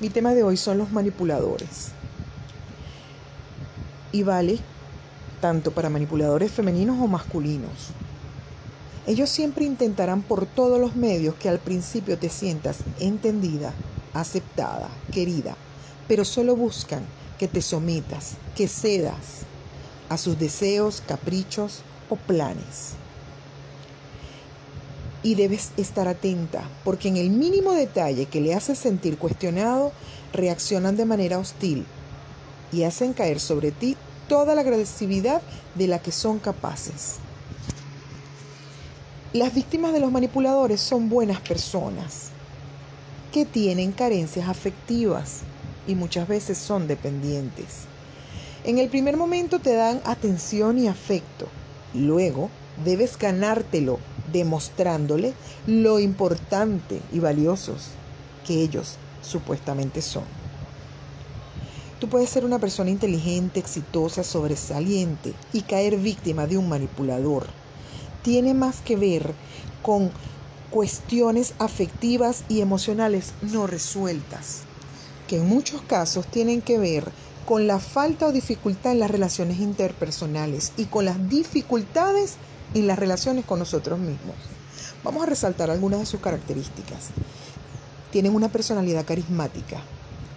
Mi tema de hoy son los manipuladores. Y vale tanto para manipuladores femeninos o masculinos. Ellos siempre intentarán por todos los medios que al principio te sientas entendida, aceptada, querida, pero solo buscan que te sometas, que cedas a sus deseos, caprichos o planes y debes estar atenta, porque en el mínimo detalle que le hace sentir cuestionado, reaccionan de manera hostil y hacen caer sobre ti toda la agresividad de la que son capaces. Las víctimas de los manipuladores son buenas personas que tienen carencias afectivas y muchas veces son dependientes. En el primer momento te dan atención y afecto, luego debes ganártelo demostrándole lo importante y valiosos que ellos supuestamente son. Tú puedes ser una persona inteligente, exitosa, sobresaliente y caer víctima de un manipulador. Tiene más que ver con cuestiones afectivas y emocionales no resueltas, que en muchos casos tienen que ver con la falta o dificultad en las relaciones interpersonales y con las dificultades en las relaciones con nosotros mismos. Vamos a resaltar algunas de sus características. Tienen una personalidad carismática,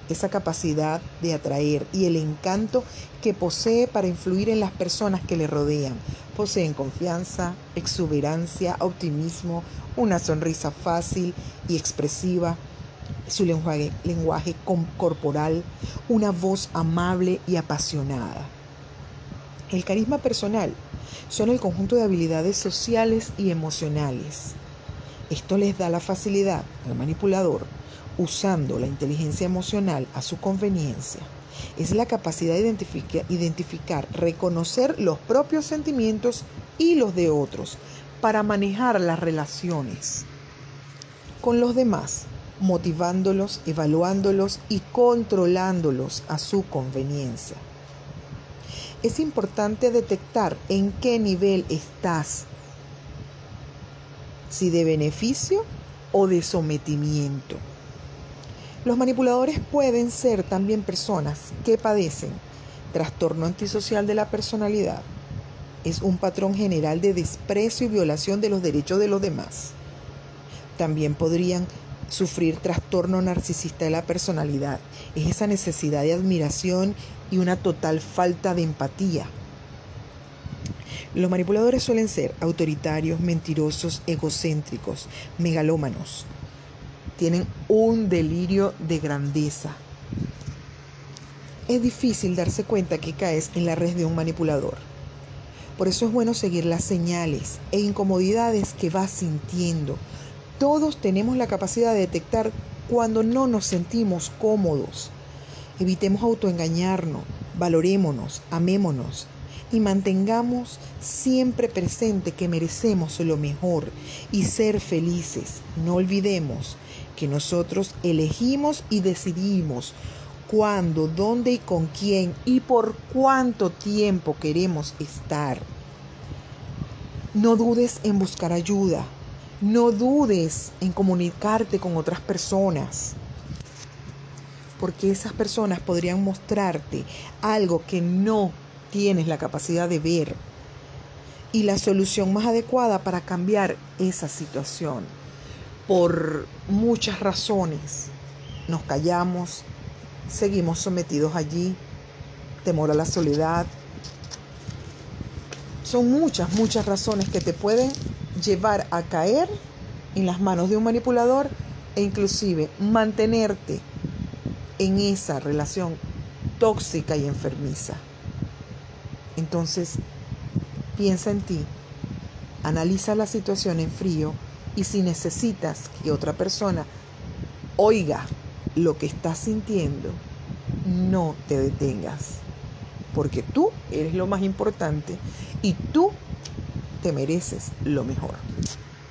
esa capacidad de atraer y el encanto que posee para influir en las personas que le rodean. Poseen confianza, exuberancia, optimismo, una sonrisa fácil y expresiva, su lenguaje, lenguaje corporal, una voz amable y apasionada. El carisma personal son el conjunto de habilidades sociales y emocionales. Esto les da la facilidad al manipulador, usando la inteligencia emocional a su conveniencia. Es la capacidad de identificar, reconocer los propios sentimientos y los de otros para manejar las relaciones con los demás, motivándolos, evaluándolos y controlándolos a su conveniencia es importante detectar en qué nivel estás, si de beneficio o de sometimiento. Los manipuladores pueden ser también personas que padecen trastorno antisocial de la personalidad. Es un patrón general de desprecio y violación de los derechos de los demás. También podrían sufrir trastorno narcisista de la personalidad. Es esa necesidad de admiración y una total falta de empatía. Los manipuladores suelen ser autoritarios, mentirosos, egocéntricos, megalómanos. Tienen un delirio de grandeza. Es difícil darse cuenta que caes en la red de un manipulador. Por eso es bueno seguir las señales e incomodidades que vas sintiendo. Todos tenemos la capacidad de detectar cuando no nos sentimos cómodos Evitemos autoengañarnos, valorémonos, amémonos y mantengamos siempre presente que merecemos lo mejor y ser felices. No olvidemos que nosotros elegimos y decidimos cuándo, dónde y con quién y por cuánto tiempo queremos estar. No dudes en buscar ayuda. No dudes en comunicarte con otras personas porque esas personas podrían mostrarte algo que no tienes la capacidad de ver y la solución más adecuada para cambiar esa situación. Por muchas razones nos callamos, seguimos sometidos allí, temor a la soledad. Son muchas, muchas razones que te pueden llevar a caer en las manos de un manipulador e inclusive mantenerte en esa relación tóxica y enfermiza. Entonces, piensa en ti, analiza la situación en frío y si necesitas que otra persona oiga lo que estás sintiendo, no te detengas, porque tú eres lo más importante y tú te mereces lo mejor.